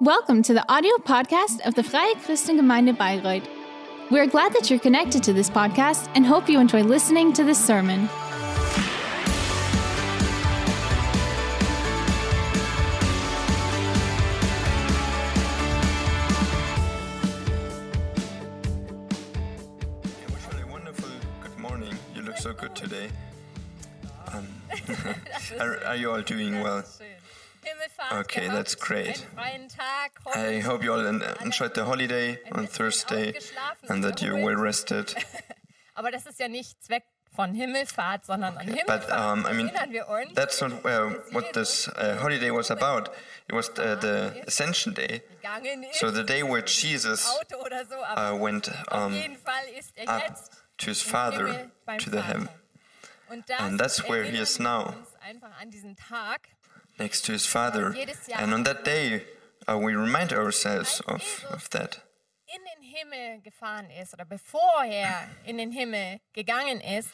Welcome to the audio podcast of the Freie Christengemeinde Bayreuth. We're glad that you're connected to this podcast and hope you enjoy listening to this sermon. I wish you a wonderful good morning. You look so good today. Um, are, are you all doing well? Okay, that's great. I hope you all enjoyed the holiday on Thursday and that you're well rested. Aber das ist ja nicht Zweck von Himmelfahrt, sondern an Himmelfahrt But um, I mean, erinnern wir uns. that's not uh, what this uh, holiday was about. It was uh, the Ascension Day. So the day where Jesus Auto oder so, aber uh, went um, jeden Fall ist er up to his Father, to the heaven, and that's where he is now. Uns einfach an diesen Tag. next to his Father. And on that day, uh, we remind ourselves of, of that. in den Himmel gefahren ist oder bevor er in den Himmel gegangen ist,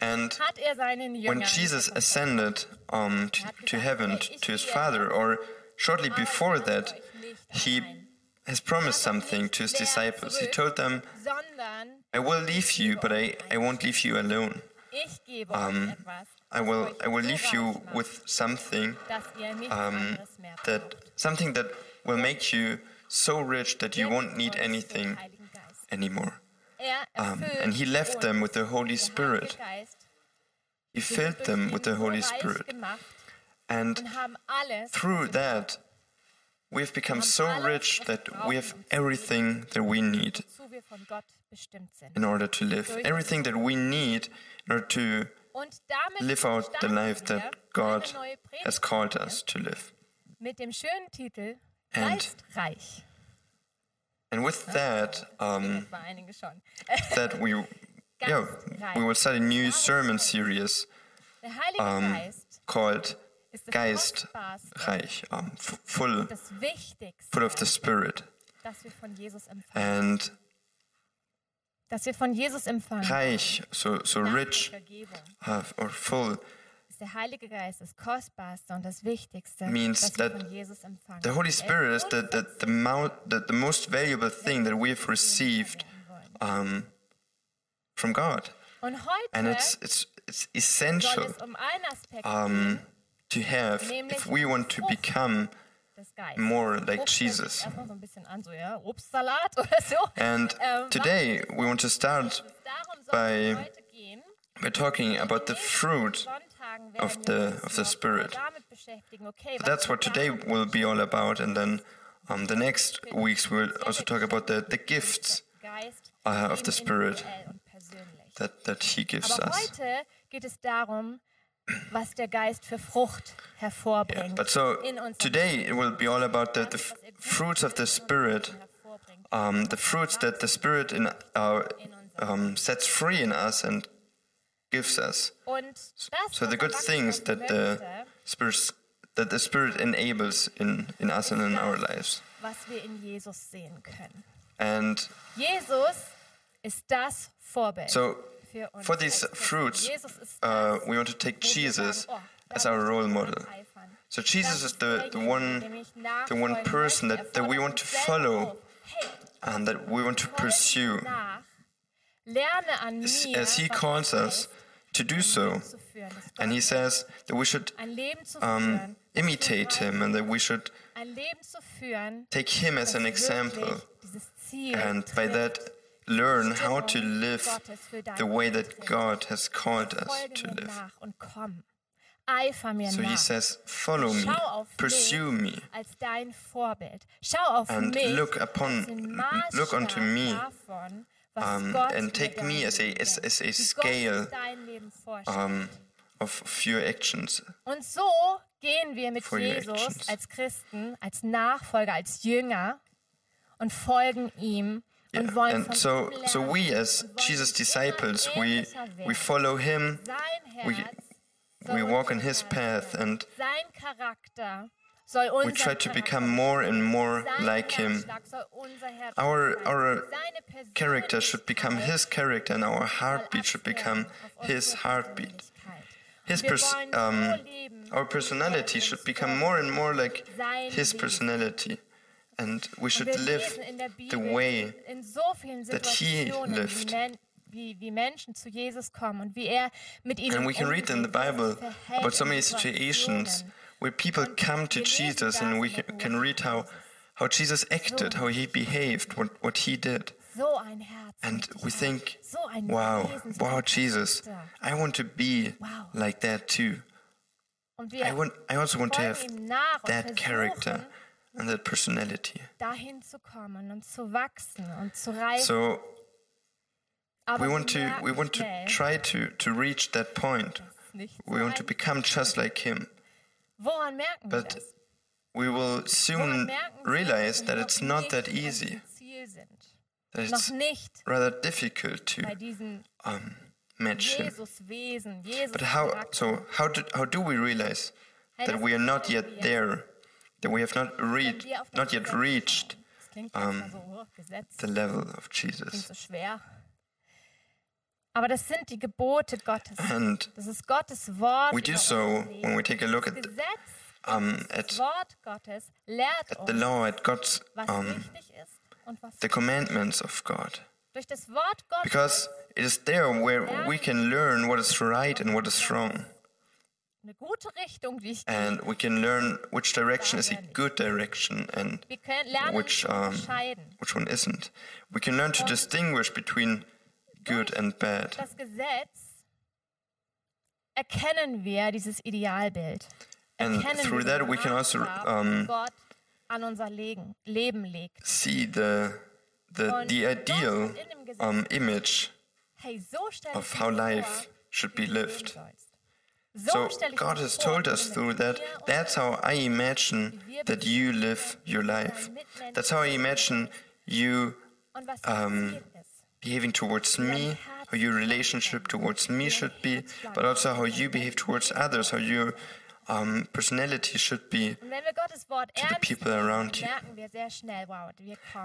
And hat er seinen Jüngern when Jesus ascended um, to, to heaven, to his Father, or shortly before that, he has promised something to his disciples. He told them, I will leave you, but I, I won't leave you alone. Um, I will, I will leave you with something dass ihr nichts um, that something that will make you so rich that you won't need anything anymore. Um, and he left them with the Holy Spirit. He filled them with the Holy Spirit. And und haben alles, through that, we've become so rich that we have everything that we need wozu wir von Gott bestimmt sind. in order to live. Everything that we need in order to live out the life that God has called us to live. mit dem schönen Titel And- Geistreich. And with that, um, Das war einige schon. that we, yeah, we will start a new sermon series um, called ist das Geist Reich, um, full, full of the Spirit. das wir von Jesus empfangen. And Das wir von Jesus empfangen. Reich, so, so rich or full, der Heilige Geist das Kostbarste und das Wichtigste, Means that von Jesus empfangen. The Holy Er Spirit is the, the, the, mount, the, the most valuable thing that we've received um, from God. And it's, it's, it's essential um um, to have if we want to become. More like Jesus. Erstmal so ein bisschen an, so ja, Obstsalat oder so. And Ähm, today we want to start by- by talking about the fruit. Of the- of the Spirit. damit beschäftigen. Okay, was That's what today will be all about. And then um, the next weeks we'll also talk about the, the gifts uh, of the Spirit individuell und persönlich. that, that He gives us. Was der Geist für Frucht hervorbringt. But so today it will be all about the, the fruits of the Spirit, um, the fruits that the Spirit in our, um, sets free in us and gives us. So the good things that the Spirit that the Spirit enables in, in us and in our lives. was wir in Jesus sehen können. And Jesus ist das Vorbild so. For these fruits, uh, we want to take Jesus oh, as our role model. So Jesus is the, the one the one person that, that we Er want to follow selber auf. Hey, and that we want to pursue mir nach. Lerne an as, as He calls us to do so. Leben zu führen, das And He says that we should ein Leben zu um, imitate Him and that we should ein Leben zu führen, take Him as an example wirklich dieses Ziel and by that learn how to live Gottes für dein the way that. God has called us to live. nach und komm. Eifer mir So He says, Follow me, pursue me, als dein Vorbild. Schau auf and look upon- look unto me, Maßstab davon, was um, and take me as a- as- as a scale, sich dein Leben vorstellt. um, of, of your actions. Und so gehen wir mit Jesus als Christen, als Nachfolger, als Jünger und folgen ihm Yeah. And so, so we as Jesus' disciples, we, we follow Him, we, we walk in His path, and sein Charakter soll unser we try to become more and more like Him. Herzschlag soll unser Herz Our, our character should become His character, and our heartbeat should become His heartbeat. His pers- um, our personality er should become more and more like His personality. And we should live the way that he lived. Wie, wie Menschen zu Jesus kommen und wie er mit ihnen And we can read in the Bible about so many situations where people come to Jesus and we can read how, how Jesus acted, how he behaved, what, what he did. And we think, wow, wow, Jesus, I want to be like that too. I, want, I also want to have that character and that personality. So we want to we want to try to, to reach that point. We want to become just like him. But we will soon realize that it's not that easy. That it's rather difficult to um, match him. But how? So how do how do we realize that we are not yet there? That we have not reached, not yet reached um, the level of Jesus. Aber das sind die Gebote Gottes. And das ist Gottes Wort. We do so when we take a look at, um, at, at the law, at God's um, the commandments of God. Because it is there where we can learn what is right and what is wrong. And we can learn which direction is a good direction and which, um, which one isn't. We can learn to distinguish between good and bad. Das Gesetz erkennen wir dieses Idealbild. And through that we can also um, an unser Leben, Leben legt. see the, the, the ideal um, image of how life should be lived. So God has told us through that, that's how I imagine that you live your life. That's how I imagine you um, behaving towards me, how your relationship towards me should be, but also how you behave towards others, how your um, personality should be to the people around you.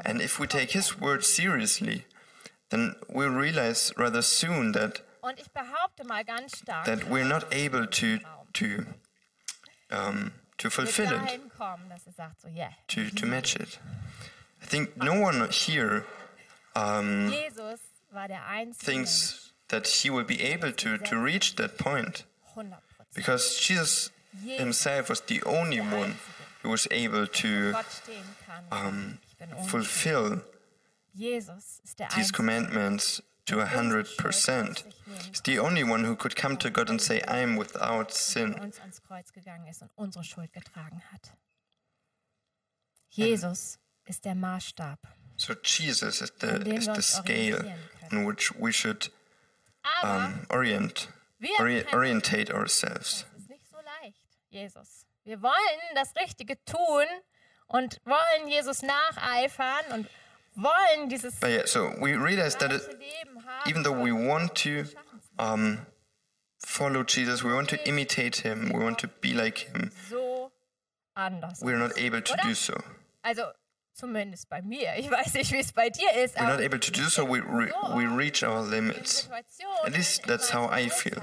And if we take His word seriously, then we'll realize rather soon that that we're not able to to um, to fulfill it, to to match it. I think no one here um, thinks that he will be able to to reach that point, because Jesus himself was the only one who was able to um, fulfill these commandments to a hundred percent. He's the only one who could come to God and say, I am without sin. Jesus ist der Maßstab. So Jesus is the, is the scale on which we should um, orient, ori orientate ourselves. Jesus. Wir wollen das Richtige tun und wollen Jesus nacheifern und wollen dieses But yeah, so we realize that it, even though we want to um, follow Jesus, we want to imitate him, we want to be like him, we're not able to do so. Also Zumindest bei mir. Ich weiß nicht, wie es bei dir ist. We're not able to do so. We, re we reach our limits. At least that's how I feel.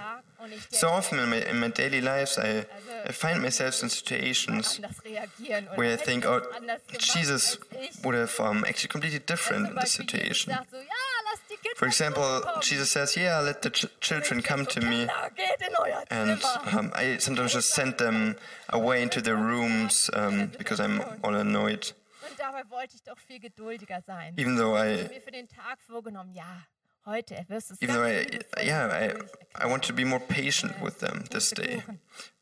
So often in my, in my daily lives, I, I find myself in situations where I think, oh, Jesus would have um, acted completely different in this situation. For example, Jesus says, Yeah, let the ch children come to me. And um, I sometimes just send them away into their rooms um, because I'm all annoyed. dabei wollte ich doch viel geduldiger sein. Even though I, mir für den Tag vorgenommen, ja, heute wirst es even though I, yeah, I, I want to be more patient with them this day,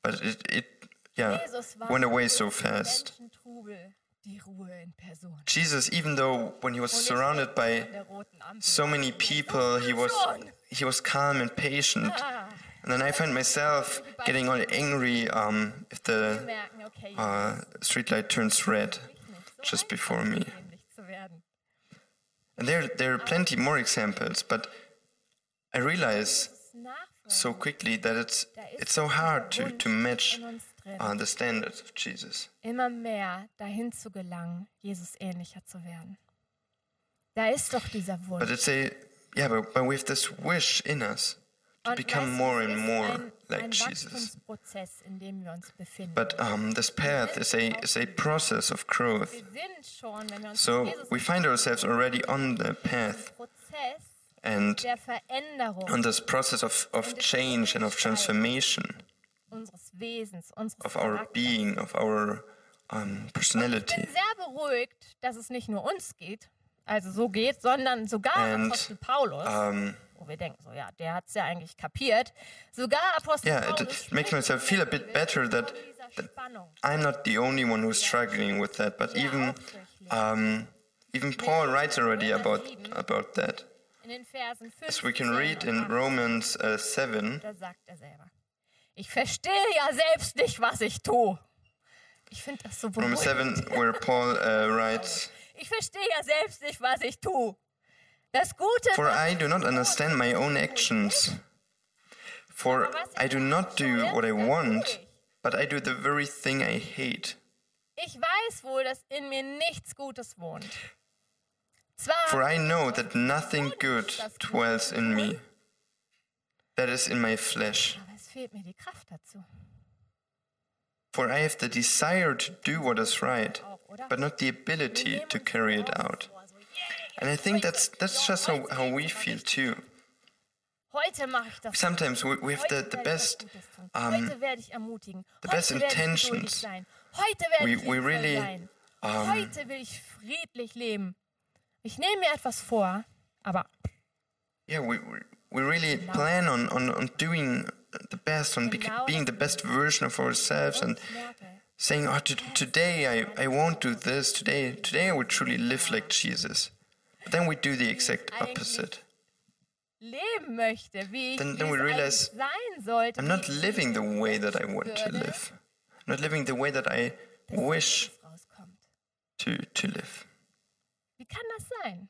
but it, it yeah, went away so fast. Jesus, even though when he was surrounded by so many people, he was he was calm and patient. And then I find myself getting all angry um, if the uh, streetlight turns red just before me. And there, there are plenty more examples, but I realize so quickly that it's, it's so hard to, to match uh, the standards of Jesus. Immer mehr dahin zu gelangen, Jesus ähnlicher zu werden. Da ist doch dieser Wunsch. But it's a, yeah, but, but we have this wish in us to Und become more and more like Jesus. Wachstumsprozess, in dem wir uns befinden. But um, this path is a, is a process of growth. wir sind schon, wenn wir uns So we find ourselves already on the path and on this process of, of change and of transformation unseres Wesens, unseres of our being, of our um, Ich personality. bin sehr beruhigt, dass es nicht nur uns geht, also so geht, sondern sogar And, Apostel Paulus, Um, wo wir denken, so ja, der hat es ja eigentlich kapiert, sogar Apostel yeah, it, Paulus it makes myself feel a bit better that, that. I'm not the only one who's struggling with that, but even um, even Paul writes already about about that. In den Versen 15 As we can read in und 18, Romans uh, 7, Da sagt er selber. Ich verstehe ja selbst nicht, was ich tue. Ich finde das so Romans beruhigend. 7, where Paul uh, writes, Ich verstehe ja selbst nicht, was ich tue. For I do not understand my own actions. For I do not do what I want, but I do the very thing I hate. ich weiß wohl, dass in mir nichts Gutes wohnt. Zwar For I know that nothing good dwells in me, that is in my flesh. aber es fehlt mir die Kraft dazu. For I have the desire to do what is right, but not the ability to carry it out. And I think that's that's just how, how we feel too. Sometimes we, we have the, the best um, the best intentions. We- we really, um, Yeah, we we, we really plan on, on, on doing the best, on being the best version of ourselves, and saying, "Oh, today I, I won't do this. Today today I will truly live like Jesus." But then we do the exact opposite. möchte, wie Then- then we realize sein sollte. I'm not living the way that I want to live. I'm not living the way that I dass wish to to live. Wie kann das sein?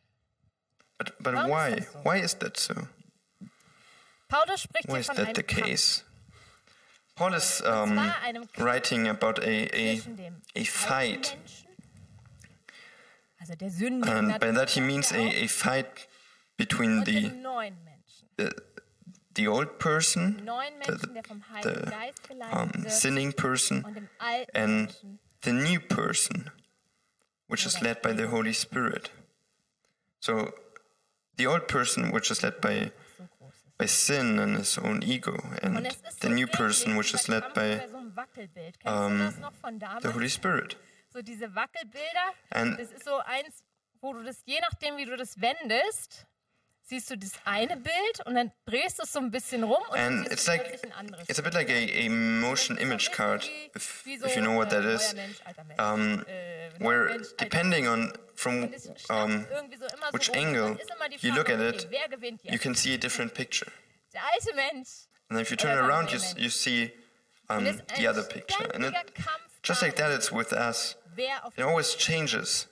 But but Warum why? das so? Why is that so? Why is von that einem the case? Paul is um, zwar einem Kampf writing about a, a, a fight also der sündigen And by that he means a, a fight between the, the, the old person, the, vom the um, sinning person, und dem alten and the new person, which is led by the Holy Spirit. So the old person, which is led by, so groß ist. by sin and his own ego, and the new person, which is led by bei so einem Wackelbild. Kennst um, du das noch von damals? the Holy Spirit. So diese Wackelbilder, And- das ist so eins, wo du das, je nachdem wie du das wendest, siehst du das eine Bild und dann drehst du es so ein bisschen rum und dann And siehst it's du like plötzlich ein anderes it's a bit like a, a motion image card, if, if you know what that is. Um, where depending on from um, which angle you look at it, you can see a different picture. Der alte Mensch. And if you turn around, you, you see um, the other picture. And it, just like that, it's with us. It always changes.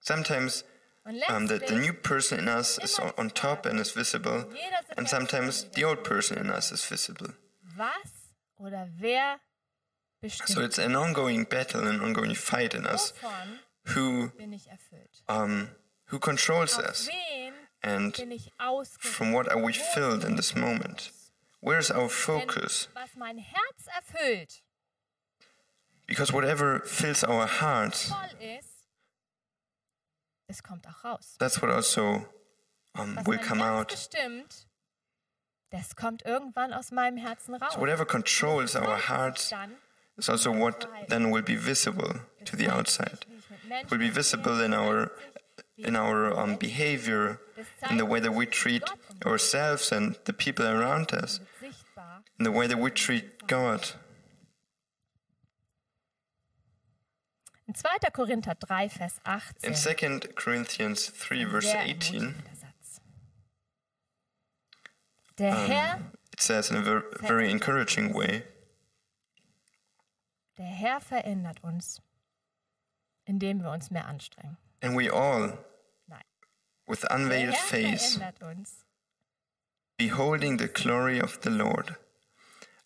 Sometimes um, the, the new person in us is on, on top and is visible, and sometimes the old person in us is visible. was oder wer So it's an ongoing battle, an ongoing fight in us. Who bin ich erfüllt? um, who controls us, and bin ich ausgerichtet? from what are we filled in this moment? Where's our Denn focus? was mein Herz erfüllt, Because whatever fills our hearts, voll ist, es kommt auch raus. that's what also um, will come out. das kommt irgendwann aus meinem Herzen raus. So whatever controls our hearts is also what then will be visible to the outside. wie ich mit Menschen Will be visible in our in our um, behavior, in the way that we treat ourselves and the people around us, in the way that we treat God. In 2. Korinther 3, Vers 18. In 2 Corinthians 3, verse sehr 18, ermutigender Satz. Der Herr, it says in a ver- very encouraging way der Herr verändert uns, indem wir uns mehr anstrengen. And we all, Nein. with unveiled face, uns, beholding the glory of the Lord,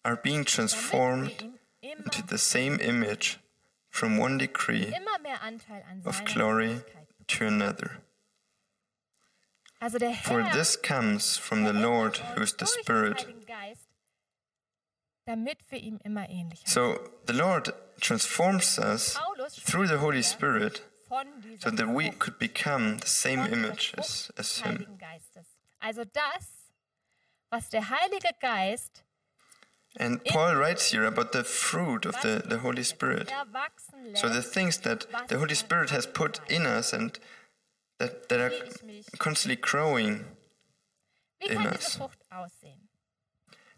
are being transformed into the same image from one degree immer mehr Anteil an of glory to another. For this comes from the Lord, who is the Spirit. Heiligen Geist, damit wir ihm immer ähnlicher So the Lord transforms us through the Holy Spirit so that we could become the same image as, as Him. Also das, was der Heilige Geist And Paul writes here about the fruit of the, the Holy Spirit. So the things that the Holy Spirit has put in us and that, that are constantly growing. in us. diese Frucht aussehen?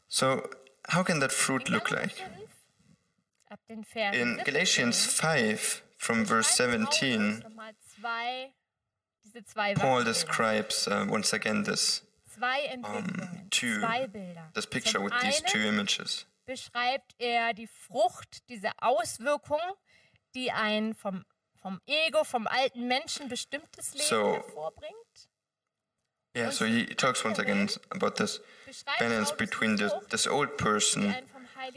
So how can that fruit look like? 5, ab den Versen In Galatians 5 from verse 17, nochmal zwei, diese zwei Paul describes uh, once again this, zwei Entwicklungen, two- zwei Bilder. this picture with these two images. beschreibt er die Frucht, diese Auswirkung, die ein vom, vom Ego, vom alten Menschen bestimmtes Leben So- hervorbringt. Yeah, so he talks once again about this balance between this, this old person,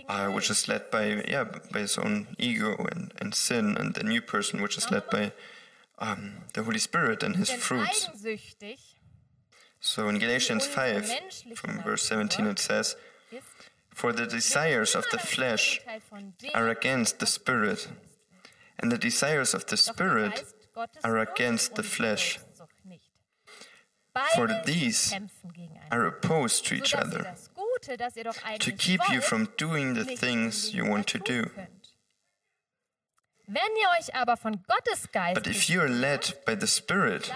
uh, which is led by yeah by his own ego and, and sin, and the new person, which is led by um, the Holy Spirit and his fruits. eigensüchtig So in Galatians 5, from verse 17, it says, For the desires of the flesh are against the Spirit, and the desires of the Spirit are against the flesh. For these are opposed to each other, to keep you from doing the things you want to do. Wenn ihr euch aber von Gottes Geist But if you are led by the Spirit,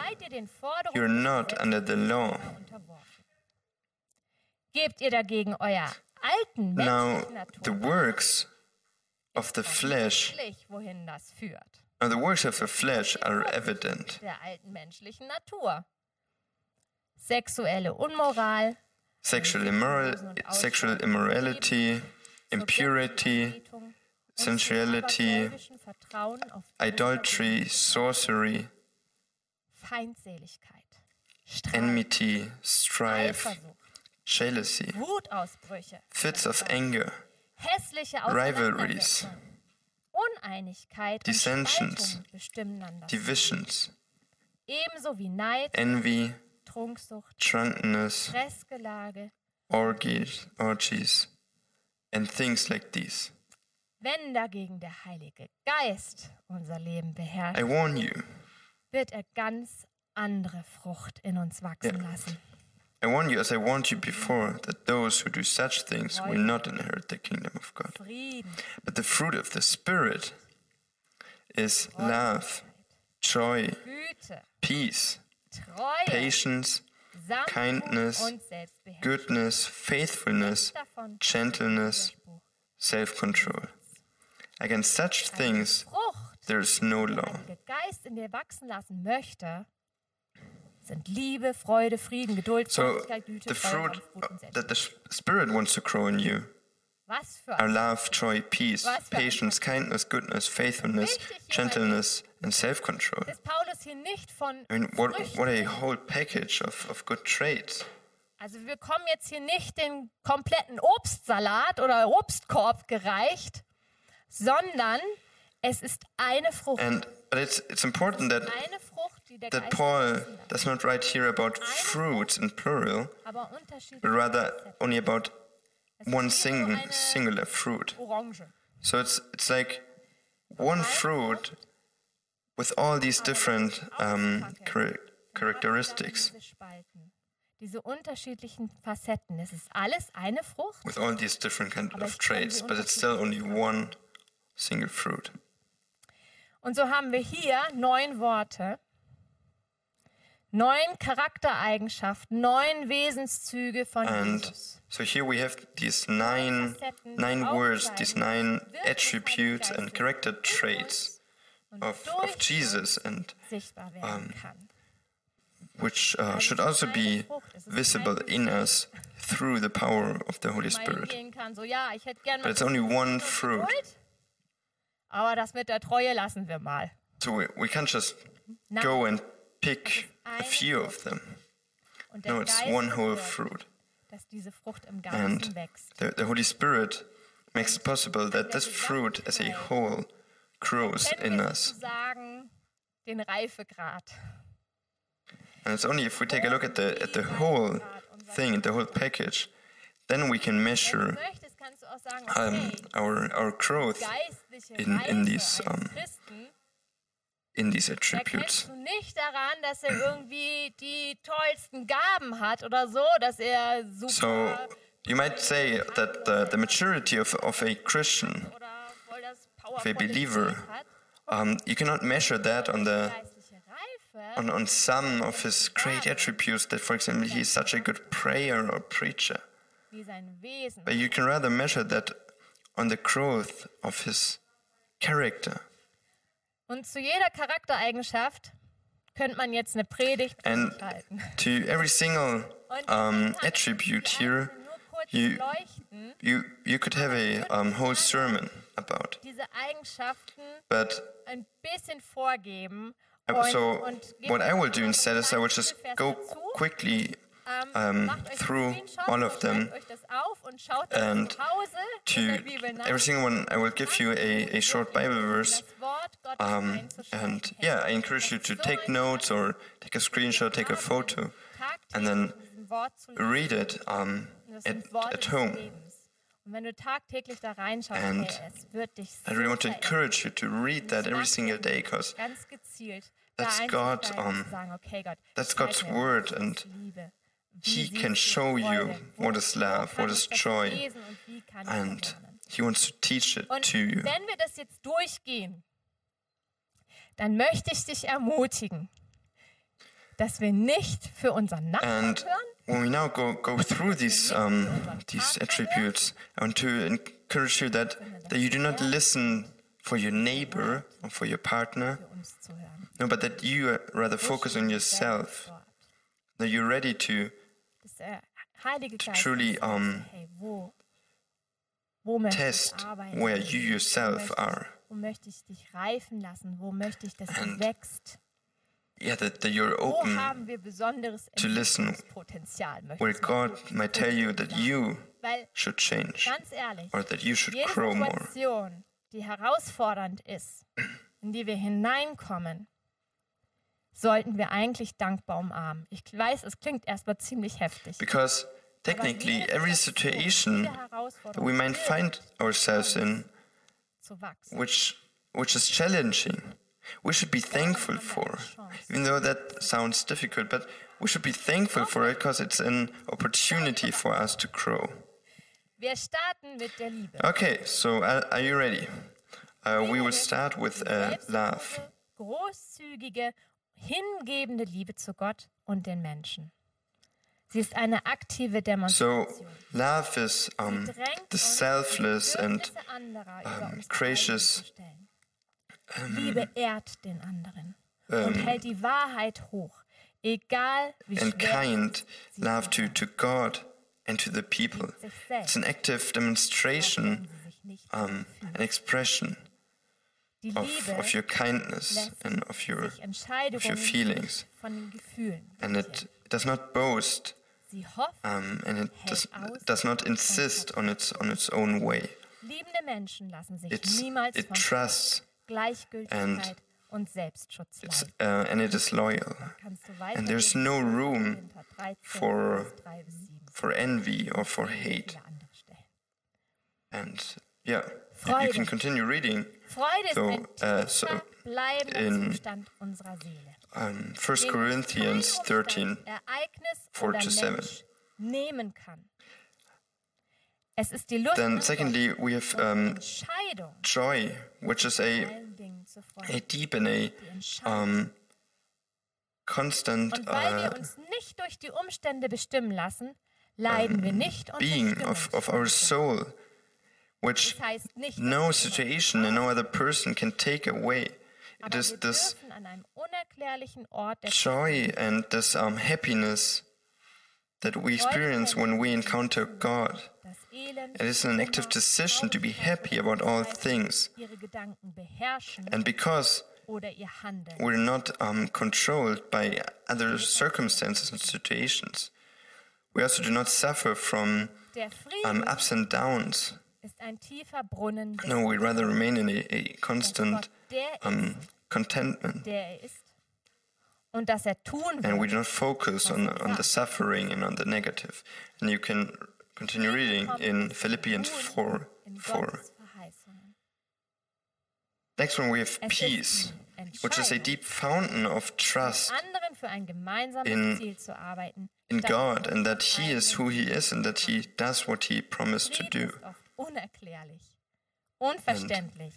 you're des not under the law. Gebt ihr dagegen euer alten Now, the works of the flesh, wohin das führt. now the works of the flesh are evident. Der alten menschlichen Natur. Sexuelle Unmoral, Sexual, immoral, sexual immorality, impurity, sensuality, idolatry, sorcery, Feindseligkeit, Streit, enmity, strife, Eifersucht, jealousy, Wutausbrüche, fits of anger, hässliche Rivalries, Uneinigkeit dissensions, divisions, Ebenso wie Neid, envy, Trunksucht, drunkenness, Stressgelage. orgies, orgies, and things like these. Wenn dagegen der Heilige Geist unser Leben beherrscht, I warn you, wird er ganz andere Frucht in uns wachsen Ja. lassen. I warn you, as I warned you before, that those who do such things will not inherit the kingdom of God. But the fruit of the Spirit is love, joy, peace, patience, kindness, goodness, faithfulness, gentleness, self control. Against such things Frucht, there is no der law. Heilige Geist in dir wachsen lassen möchte, sind Liebe, Freude, Frieden, Geduld, So, Güte, the fruit that the. Spirit wants to grow in you are love, joy, peace, patience, kindness, goodness, faithfulness, gentleness, and self control. ist Paulus hier nicht von I mean, what, what a whole package of, of good traits. Also wir bekommen jetzt hier nicht den kompletten Obstsalat oder Obstkorb gereicht, sondern es ist eine Frucht. And but it's it's important that eine Frucht, die der that Geist Paul does not write here about fruits in plural, aber but rather only about one eine singular fruit. Orange. So it's it's like one fruit with all these different um, char- characteristics, Diese unterschiedlichen Facetten. Es ist alles eine Frucht. with all these different kind of traits, but it's still only one single fruit. Und so haben wir hier neun Worte, neun Charaktereigenschaften, neun Wesenszüge von And Jesus. so here we have these nine nine words, these nine attributes and character traits Und of, of Jesus and kann. which uh, should also be visible in us through the power of the Holy Spirit. But it's only one fruit. Aber das mit der Treue lassen wir mal. So we, we can't just Nein. go and pick a few of them. Und No, it's Geist one whole fruit. dass diese Frucht im And wächst. the, the Holy Spirit makes it possible that this fruit as a whole grows in us. den Reifegrad. And it's only if we take a look at the at the whole thing, the whole package, then we can measure um, our our growth in in these um, in these attributes. du nicht daran, dass er irgendwie die tollsten Gaben hat oder so, dass er super So you might say that the, the maturity of, of a Christian, oder voll das of a believer, um, you cannot measure that on the on, on some of his great attributes. That, for example, he is such a good prayer or preacher. wie sein Wesen. But you can rather measure that on the growth of his character. Und zu jeder Charaktereigenschaft könnte man jetzt eine Predigt And halten. to every single um, attribute here, you- you you could have a um, whole sermon about. diese Eigenschaften But ein bisschen vorgeben. so what I will do instead is I will just go quickly um, through all of them schreibt euch das auf und schaut das and zu Hause in der to every single one. I will give you a, a short Bible verse. Das Wort Gottes Um, and yeah, I encourage you to take notes or take a screenshot, take a photo, and then Tagtäglich diesem Wort zu lesen. read it um, at, at home. Und wenn du tagtäglich da reinschaust, And hey, es wird dich I really want to encourage you to read that every single day because that's God, um, zu sagen, okay, Gott, that's God's word and ist Liebe? Wie He can show you what is love, what is joy, lesen und wie kann ich and? He wants to teach it to you. wenn wir das jetzt durchgehen, dann möchte ich dich ermutigen, dass wir nicht für unseren Nachbarn And when we now go, go through these um, these attributes, I want to encourage you that, that you do not listen for your neighbor or for your partner, für uns zu hören. no, but that you uh, rather focus on yourself, that you're ready to truly, uns sagt, um, test where you yourself are. Wo möchte ich dich reifen lassen? Wo möchte ich, dass du And wächst? Yeah, that, that you're Wo open haben wir besonderes to listen, where God might tell you that you should change ganz ehrlich, or that you should grow more. Die herausfordernd ist, in die wir hineinkommen, sollten wir eigentlich dankbar umarmen. Ich weiß, es klingt erstmal ziemlich heftig. Because technically, every Situation, that we might find ourselves in, which which is challenging, we should be thankful for. Even though that sounds difficult, but we should be thankful for it because it's an opportunity for us to grow. Wir starten mit der Liebe. Okay, so are, are you ready? Uh, we will start with uh, love. Großzügige, hingebende Liebe zu Gott und den Menschen. Sie ist eine aktive So, Demonstration. love is um, the selfless and um, gracious, stellen. Liebe ehrt den anderen und hält die Wahrheit hoch, egal wie and kind love to, to God and to the people. It's an active demonstration, um, an expression of, of your kindness and of your, of your feelings. nicht von den Gefühlen And it does not boast um, and it does, does not insist on its, on its own way. liebende Menschen lassen sich It's, it trusts Selbstschutz it's, uh, and it is loyal. And there's no room for- Vers 3 bis 7, for envy or for hate. viele andere Stellen. And yeah, you can continue reading Freude ist So, ein uh, tiefer, so bleibender in- Zustand unserer Seele. um, 1 Den Corinthians kein 13. Umstand, Ereignis 4 oder to 7. Mensch nehmen kann. Es ist die Lust Then, nach secondly, Gott we have und die um, Entscheidung, joy, which is a, allen Dingen zu a freuen. deep and a Die Entscheidung. um, constant Und weil wir uh, uns nicht durch die Umstände bestimmen lassen, leiden wir nicht unter being of, of our Stimmungsschwankungen. soul, which Das heißt nicht, no situation and no other person can take away. It is this dürfen an einem unerklärlichen Ort der joy and this um, happiness that we experience when we encounter God. It is an active decision to be happy about all things. ihre Gedanken beherrschen And because oder ihr Handeln. we're not um, controlled by other circumstances and situations, we also do not suffer from um, ups and downs. Ist ein tiefer Brunnen, No, we rather remain in a, a constant um, contentment. er ist Und dass er And we do not focus on, on the suffering and on the negative. And you can continue reading in Philippians 4 4. Next one, we have peace, which is a deep fountain of trust anderen für ein gemeinsames in- in God and that He is who He is and that He does what He promised to do. Unerklärlich, unverständlich,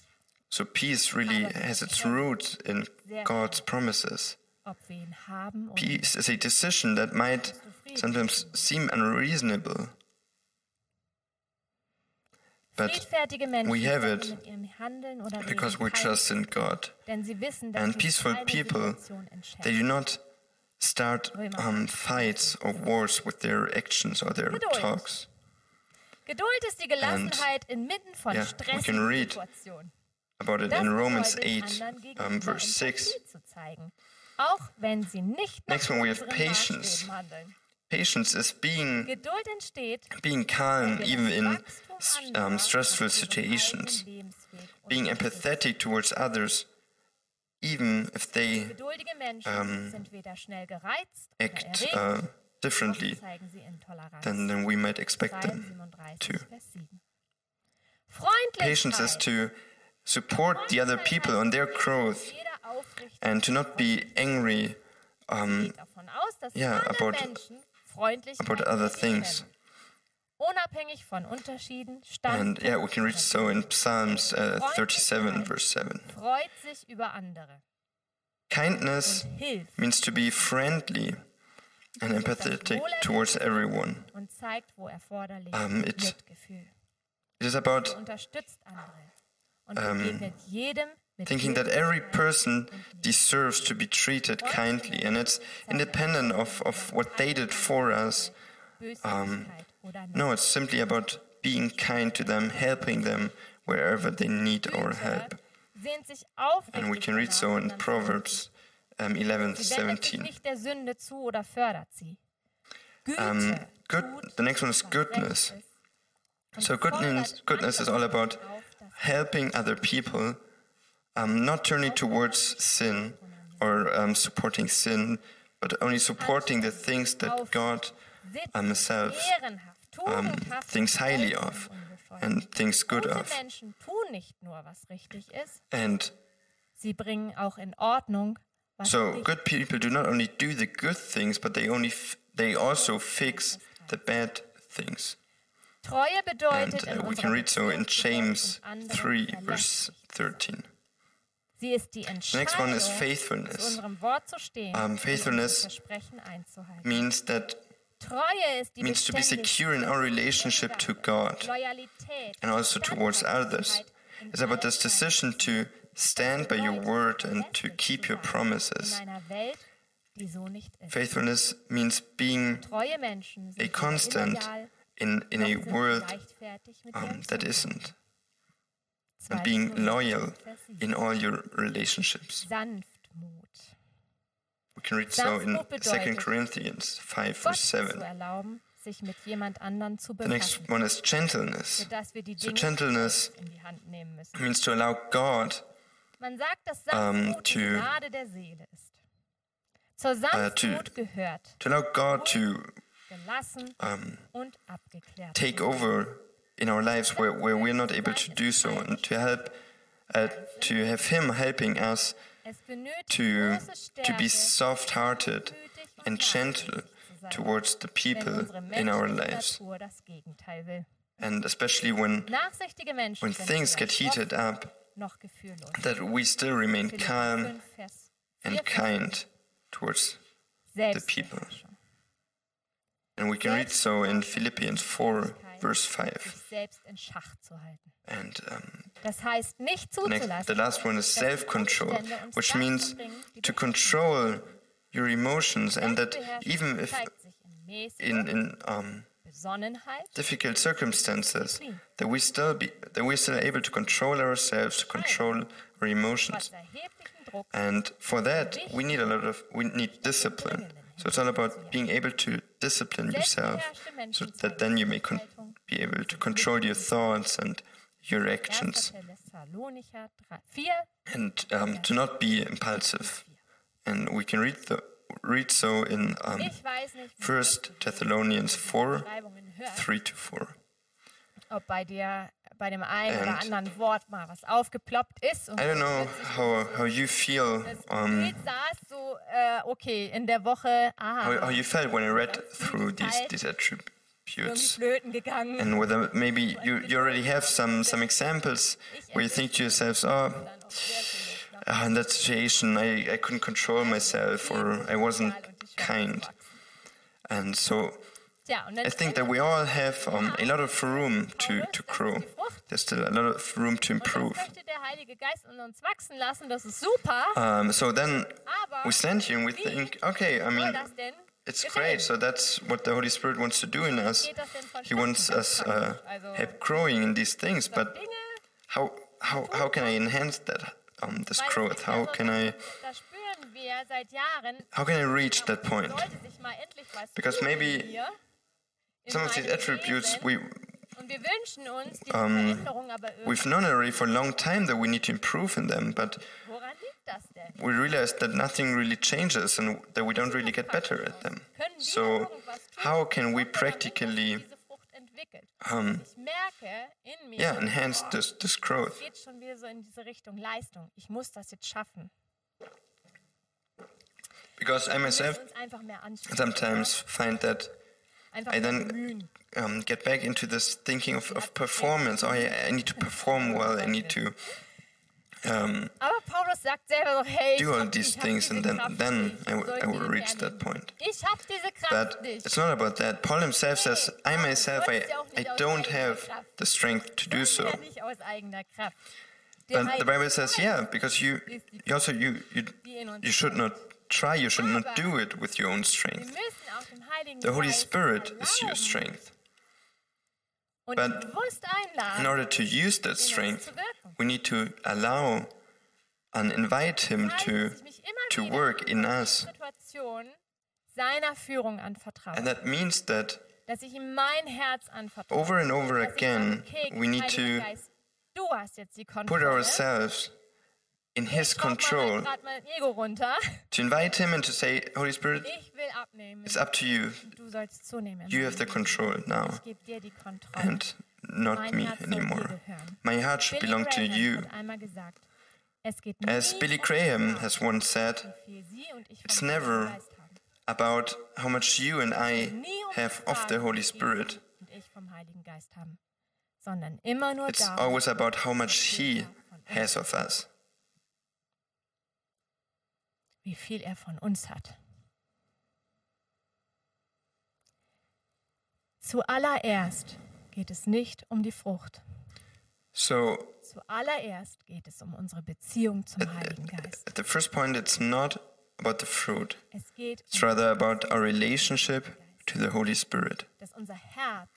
So peace really has its roots in God's promises. ob wir ihn haben oder Peace is a decision that might sometimes seem unreasonable, but we have it mit ihrem Handeln oder because we trust in God. denn sie wissen, dass And peaceful people, They do not start um, fights or wars with their actions or their talks. Geduld ist die Gelassenheit inmitten von yeah, we can stressigen read Situationen. About it Das in Romans bedeutet, 8, anderen um, gegenüber verse 6. Empathie zu zeigen, auch wenn sie nicht nach Next one, we have unseren patience. Maßstäben handeln. Patience is being Geduld entsteht, being calm wenn even das in Wachstum s- anderer um, stressful auf ihrem situations. eigenen Lebensweg Being unterstützt. empathetic towards others, even if they Geduldige Menschen ähm, sind weder schnell gereizt oder act erregt, uh, noch differently zeigen sie Intoleranz. than, than we might expect them to. Vers 7. Freundlichkeit. Patience is to support the other people on their growth and to not be angry um, geht davon aus, dass yeah, about- about other things. Unabhängig von Unterschieden, And yeah, we can read so in Psalms uh, 37, verse 7. freut sich über andere Kindness means to be friendly and empathetic towards everyone. und zeigt, wo erforderlich, Um, it- It is about er Unterstützt andere und um, begegnet jedem mit thinking that every person deserves to be treated kindly, and it's independent of, of what they did for us. Neid. Um, no, it's simply about being kind to them, helping them wherever they need our help. sehnt sich aufrichtig And we can read so in Proverbs um, 11, Sie wendet sich 17. nicht der Sünde zu oder fördert sie. Um, good, the next one is goodness. recht ist und So goodness, goodness is all about helping other people, um, not turning towards sin or um, supporting sin, but only supporting the things that God Sitt, um, Himself um, thinks highly of and thinks good of. Menschen tun nicht nur, was richtig ist, And sie bringen auch in Ordnung, so good people do not only do the good things, but they only f- they also fix the bad things. Treue And uh, we can read so in Beziehung zu Gott James 3, verse 13. Sie ist die The next one is faithfulness. Wort zu stehen Um, faithfulness Means that Treue ist die means to be secure in our relationship to God and also towards others. It's about this decision to stand by your word and to keep your promises. Faithfulness means being a constant in, in a world um, that isn't, and being loyal in all your relationships. We can read so in Sanftmut 2 Corinthians 5, Gott verse 7. sich mit jemand anderen zu The next one is gentleness. So gentleness means to allow God Man sagt, dass um, Sanftmut die to- Gnade der Seele ist. Zur Sanftmut gehört to allow God to gelassen um, und abgeklärt. take over in our lives where, where we're not able to do so and to help uh, to have him helping us to to be soft-hearted and gentle nachsichtig zu sein, towards the people in our lives Natur das Gegenteil will. and especially when when things get heated up. That we still remain calm 5, Vers 4, and kind towards the people. And we can read so in Philippians 4 verse 5 Sich selbst in Schach zu halten. and um, Das heißt, the, next, the last one is self-control which means to control your emotions and that even if in in um, difficult circumstances that we still be that we're still able to control ourselves to control our emotions. Trotz erheblichen Druck and for that we need a lot of we need discipline. So it's all about being able to discipline yourself so that then you may be able to control your thoughts and your actions. Thessalonicher 3 4, and um, to not be impulsive. And we can read, the, read so in um, Ich weiß nicht, wie 1 Thessalonians 4 3 to 4. ob bei dir bei dem einen oder anderen Wort mal was aufgeploppt ist. Und I don't know how, how you feel, um, Bild saß so, äh, okay, in der Woche, aha, how, how you felt when I read through these, these attributes. And whether maybe you, you already have some, some examples where you think to yourselves, oh, Uh, in that situation I, I couldn't control myself or I wasn't kind. And so I think that we all have um, a lot of room to, to grow. There's still a lot of room to improve. Um, so then we stand here and we think, okay, I mean, it's great. So that's what the Holy Spirit wants to do in us. He wants us uh, help growing in these things, but how how how can I enhance that um, this growth? How can I da spüren wir seit Jahren, how can I reach that point? sollte sich mal endlich was Because maybe Some of these attributes we und wir wünschen uns diese um, we've known already for a long time that we need to improve in them, but woran liegt das denn? we realize that nothing really changes and that we don't really get better at them. So how can we practically diese Frucht entwickelt? Um, Ich merke in mir, yeah enhance this this growth? es geht schon wieder so in diese Richtung Leistung. Ich muss das jetzt schaffen. Because I myself müssen uns einfach mehr anstrengen. sometimes find that I then um, get back into this thinking of, of performance. Oh, yeah, I need to perform well. I need to um, Paulus sagt selber hey, do all these things, and then then nicht. I, w- Soll I will reach that point. Ich habe diese Kraft But it's not about that. Paul himself says, I myself, I, I don't have the strength to do so. ja nicht aus eigener Kraft. Der But the Bible says, yeah, because you, you also you, you die in uns you should not try. You should not do it with your own strength. müssen auch dem Heiligen The Holy Spirit is your strength. But In order to use that strength, we need to allow and invite Him to dass ich mich immer to work in us. Situation seiner Führung anvertraue. And that means that dass ich ihm mein Herz anvertraue. over and over Dass ich sage, again, we need to Geist, du hast jetzt die put ourselves in His control, to invite Him and to say, Holy Spirit, it's up to you. You have the control now, and not me anymore. My heart should belong to you. As Billy Graham has once said, it's never about how much you and I have of the Holy Spirit. It's always about how much He has of us. Wie viel er von uns hat. Zuallererst geht es nicht um die Frucht. So, Zuallererst geht es um unsere Beziehung zum Heiligen Geist. at the first point, it's not about the fruit, Es geht it's um, rather about our relationship to the Holy Spirit. dass unser Herz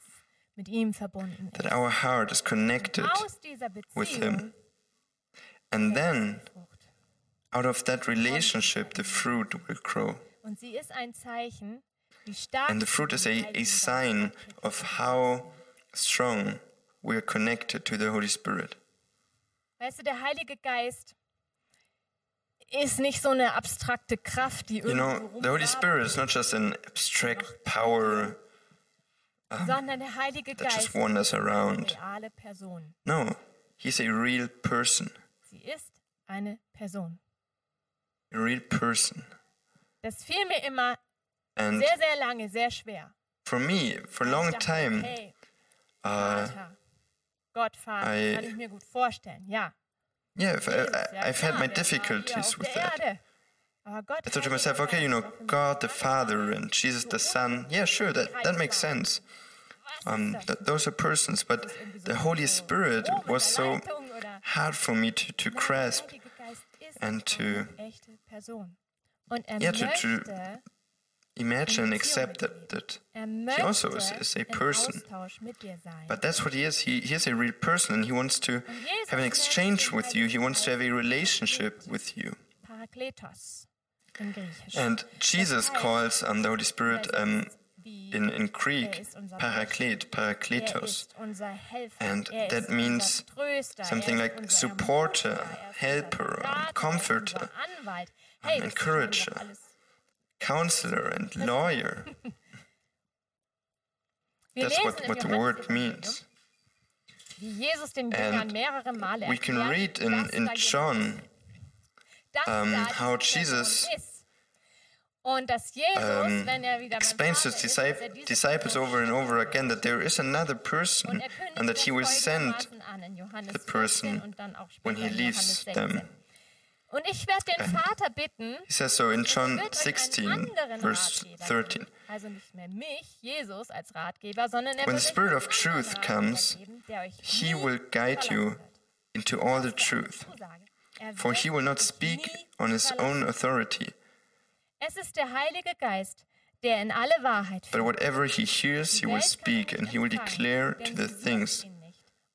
mit ihm verbunden ist. That our heart is connected, Aus dieser with him. Beziehung and wächst then. Out of that relationship, the fruit will grow. Und sie ist ein Zeichen, wie stark And the fruit is a, a sign of how strong we are connected to the Holy Spirit. Weißt du, der Heilige Geist ist nicht so eine abstrakte Kraft, die You irgendwo know, the Holy Spirit is not just an abstract power rumfließt, sondern der Heilige that just Geist wanders ist eine reale Person. No, he's a real person. Sie ist eine Person. A real person. Das fiel mir immer And sehr, sehr lange, sehr schwer. for me, for a long dachte, time, Hey, uh, Vater, Gott, Vater, I- kann ich mir gut vorstellen. Ja, yeah, I've, I've had my difficulties with that. Erde. Aber Gott, I thought to myself, okay, you know, God the Father and Jesus the Son. Yeah, sure, that, that makes sense. Um, th- those are persons, but the Holy Spirit Oh, was so hard for me to, to grasp. Der Heilige Geist ist and to- eine echte Person. Und er Yeah, to- to Imagine and accept that, that er he also is, is a person. Austausch mit dir sein. But that's what he is. He, he is a real person and he wants to have an exchange with you. He wants to have a relationship with you. Parakletos im Griechischen. And Jesus calls um, the Holy Spirit um, in, in Greek, paraklet, parakletos. And that means something like supporter, helper, comforter, um, encourager, counselor, and lawyer. That's what, what the word means. And we can read in, in John um, how Jesus Und dass Jesus, um, wenn er wieder explains to his disciples over and over again that there is another person er and that he will send the person when he leaves them. Und ich werde den Vater bitten, he says so in John 16, verse 13. Also nicht mehr mich, Jesus, als Ratgeber, sondern er when the Spirit of truth comes, he will guide you into all the truth. Er For he will not speak on his own authority. Es ist der Heilige Geist, der in alle Wahrheit führt. But whatever he hears, he will speak, and he will declare to the things.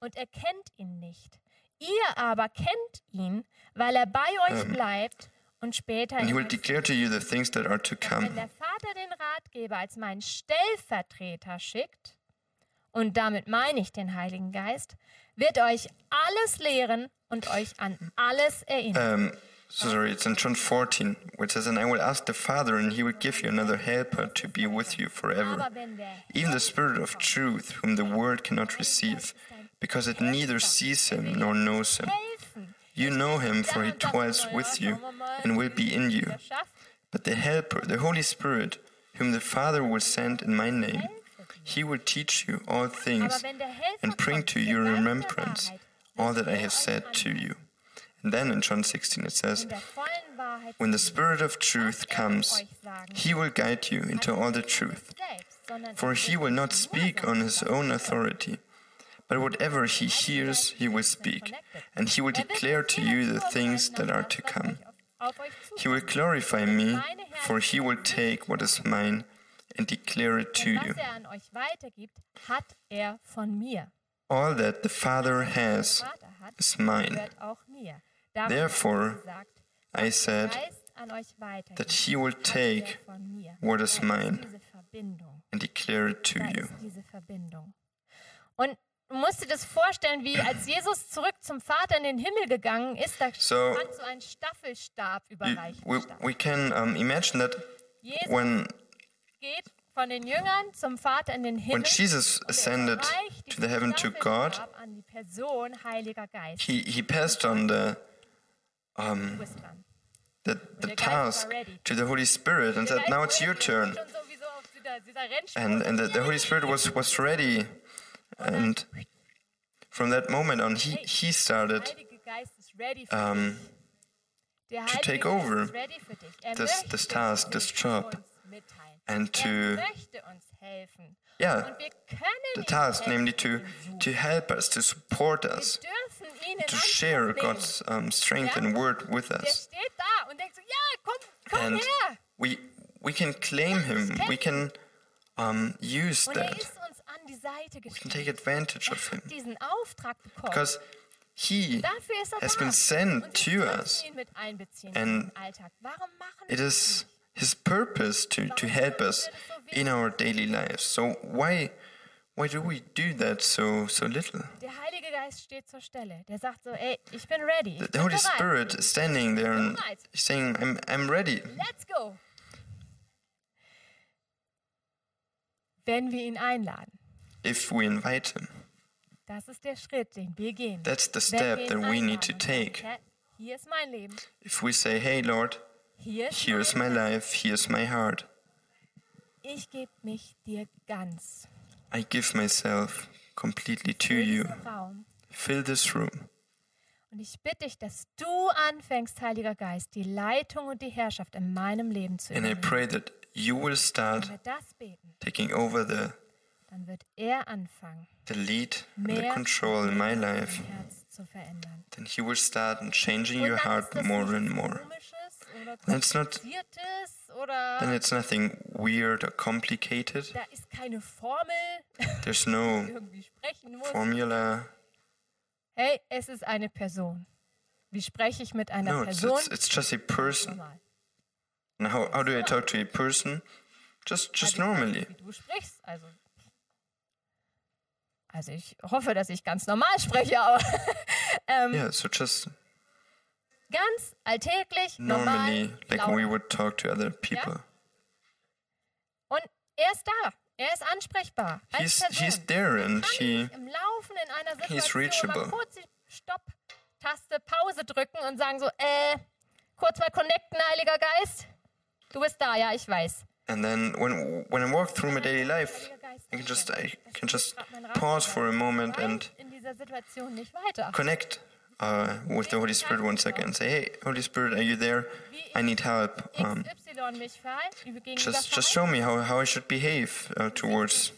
Und er kennt ihn nicht. Ihr aber kennt ihn, weil er bei euch bleibt und später and he will declare to you the things that are to come. Wenn der Vater den Ratgeber als meinen Stellvertreter schickt, und damit meine ich den Heiligen Geist, wird euch alles lehren und euch an alles erinnern. Um, sorry, it's in John 14, which says, And I will ask the Father, and he will give you another helper to be with you forever, even the Spirit of truth, whom the world cannot receive, because it neither sees him nor knows him. You know him, for he dwells with you and will be in you. But the Helper, the Holy Spirit, whom the Father will send in my name, he will teach you all things and bring to your remembrance all that I have said to you. Then in John 16 it says, When the Spirit of truth comes, he will guide you into all the truth. For he will not speak on his own authority, but whatever he hears, he will speak, and he will declare to you the things that are to come. He will glorify me, for he will take what is mine and declare it to you. All that the Father has is mine. Therefore, I said that he will take what is mine and declare it to you. Und du musst dir das vorstellen, wie als Jesus zurück zum Vater in den Himmel gegangen ist, da so, so ein Staffelstab überreicht. We, we can um, imagine that when geht von den Jüngern zum Vater in den Himmel. When Jesus ascended to the heaven to God, he, he passed on the um, the, the task to the Holy Spirit and said, Now it's your turn. And, and the, the Holy Spirit was, was ready. And from that moment on, he, he started um, to take over this, this task, this job, and to yeah, the task, namely to, to help us, to support us, to share God's um, strength and word with us. And we, we can claim Him, we can um, use that, we can take advantage of Him. Because He has been sent to us, and it is His purpose to, to help us in our daily lives. So why why do we do that so so little? Der Heilige Geist steht zur Stelle. Der sagt so, ey, ich bin ready. The, the Holy Spirit is standing there and saying, I'm I'm ready. Let's go. Wenn wir ihn einladen. If we invite him. Das ist der Schritt, den wir gehen. That's the step that we need to take. Hier ist mein Leben. If we say, hey Lord, here's my life, here's my heart. Ich gebe mich dir ganz. I give myself completely to you. Fill this room. Und ich bitte dich, dass du anfängst, Heiliger Geist, die Leitung und die Herrschaft in meinem Leben zu übernehmen. And I pray that you will start taking over the dann wird er anfangen, the lead and the control in my life. Then he will start changing your heart more and more. It's not then it's nothing weird or complicated. Da ist keine Formel. There's no formula. Hey, es ist eine Person. Wie spreche ich mit einer no, Person? It's, it's, it's just a person. And how, how do I talk to a person? Just, just also, normally. Wie du sprichst, also. Also ich hoffe, dass ich ganz normal spreche, aber. ähm, yeah, so just. Ganz alltäglich, normally, normal, like when we would talk to other people. Ja? Und er ist da. Er ist ansprechbar. He's, he's there and he, im Laufen in einer Situation he's reachable. mal kurz die Stopp-Taste Pause drücken und sagen so, äh, kurz mal connecten, Heiliger Geist. Du bist da, ja, ich weiß. And then when when I walk through my daily life, I can just I can just pause for a moment and connect uh, with the Holy Spirit once again. Say, hey, Holy Spirit, are you there? I need help. Um, just just show me how, how I should behave uh, towards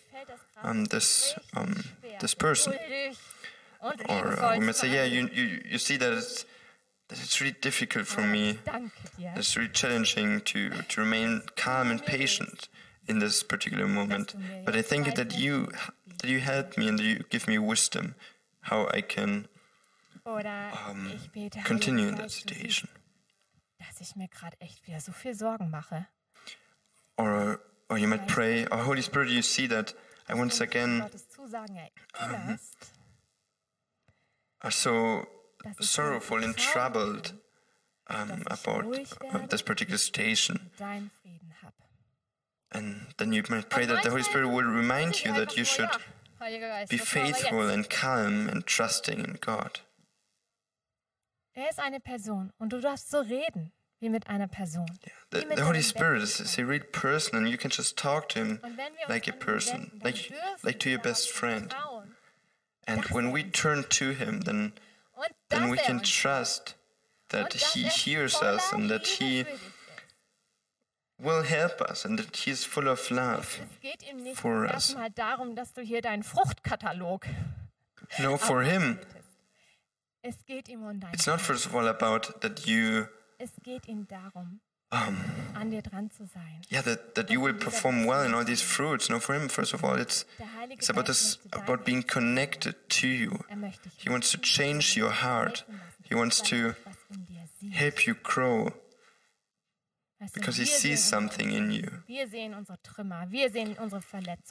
um, this um, this person. Or uh, we might say, yeah, you, you you see that it's that it's really difficult for me. It's really challenging to, to remain calm and patient in this particular moment. But I think that you that you help me and you give me wisdom how I can um, continue in that situation. Dass ich mir gerade echt wieder so viel Sorgen mache. Or, or you might pray, oh Holy Spirit, you see that I once again um, are so sorrowful and troubled um, about uh, this particular situation. And then you might pray that the Holy Spirit will remind you that you should be faithful and calm and trusting in God. Er ist eine Person und du darfst so reden wie mit einer Person. Yeah. The, the Holy Spirit is, is, a real person and you can just talk to him like a person, like, like to your best friend. And when we turn to him, then then we can trust that He hears us and that He will help us and that He is full of love for us. No, for Him. It's not first of all about that you um, an dir dran zu sein. Yeah, that, that you will perform well in all these fruits. No, for him, first of all, it's, it's about this, about being connected to you. Er he wants to change your heart. He wants to help you grow. Because he sees something in you.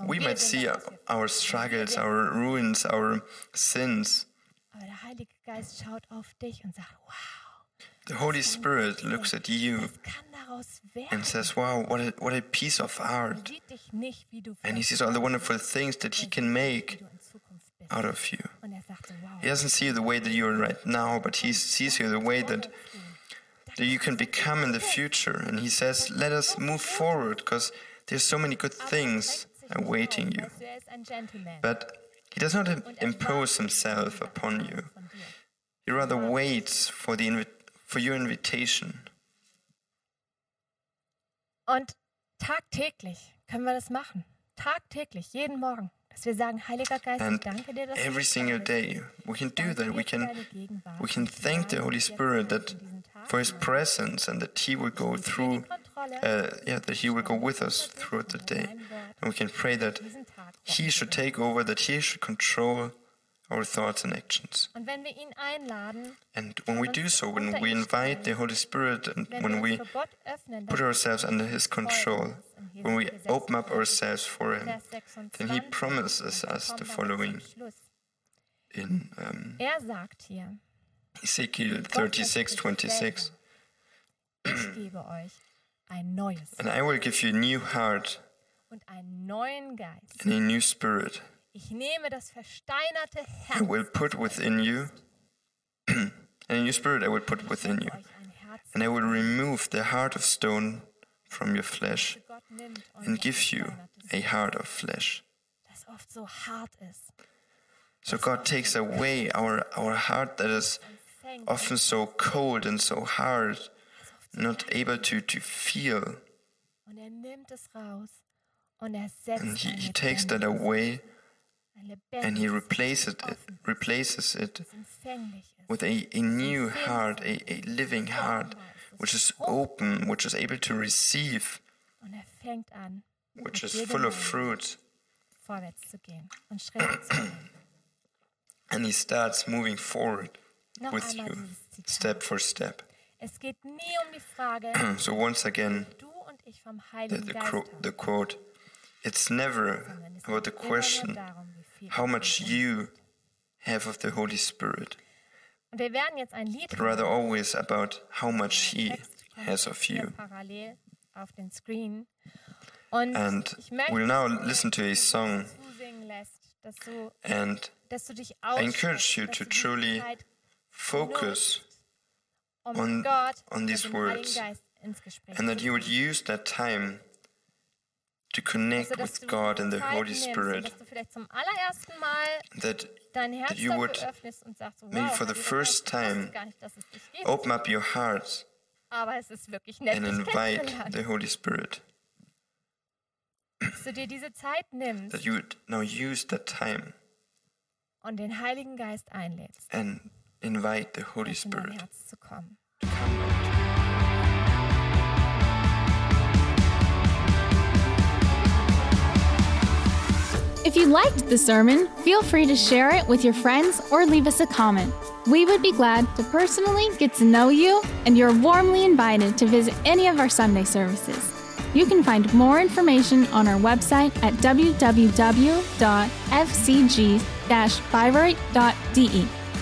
We might see our struggles, our ruins, our sins. Aber der Heilige Geist schaut auf dich und sagt, wow. The Holy Spirit looks at you and says, Wow, what a, what a piece of art. And he sees all the wonderful things that he can make out of you. He doesn't see you the way that you are right now, but he sees you the way that, that you can become in the future. And he says, Let us move forward because there's so many good things awaiting you. But he does not impose himself upon you. He rather waits for the invitation for your invitation. Und tagtäglich können wir das machen. Tagtäglich, jeden Morgen. Dass wir sagen, Heiliger Geist, and danke dir, dass every single day we can do that. We can, we can thank the Holy Spirit that for His presence and that He will go through, uh, yeah, that He will go with us throughout the day. And we can pray that He should take over, that He should control our thoughts and actions. And when we do so, when we invite the Holy Spirit and when we put ourselves under His control, when we open up ourselves for Him, then He promises us the following in um, er Ezekiel 36 26. and I will give you a new heart and a new spirit. Ich nehme das versteinerte Herz. I will put within you, and a new spirit I will put within you, and I will remove the heart of stone from your flesh and give you a heart of flesh. So God takes away our, our heart that is often so cold and so hard, not able to, to feel. And he, he takes that away and he replaces it, replaces it with a, a new heart, a, a living heart, which is open, which is able to receive, which is full of fruit. and he starts moving forward with you, step for step. so once again, ich vom Heiligen the, Geist the quote, it's never about the geht question darum, wie viel how much you have of the Holy Spirit, Und wir werden jetzt ein Lied but rather always about how much He has of you. auf den Screen. Und And ich we'll now listen to a song, zusingen lässt, dass du, and du I encourage you to truly focus um Oh on- Gott on these words, Geist ins Gespräch and that you would use that time to connect with God and the Holy Spirit, Dass du vielleicht zum allerersten Mal that that you would und sagst, wow, maybe for the first Geist, ich wusste time nicht, dass es dich gibt. open up your heart Aber es ist nett, and invite the Holy Spirit. Dass du dir diese Zeit nimmst That you would now use that time und den Heiligen Geist einlädst, and invite the Holy Spirit Herz zu kommen. to come out. If you liked the sermon, feel free to share it with your friends or leave us a comment. We would be glad to personally get to know you, and you're warmly invited to visit any of our Sunday services. You can find more information on our website at www.fcg-bayreuth.de.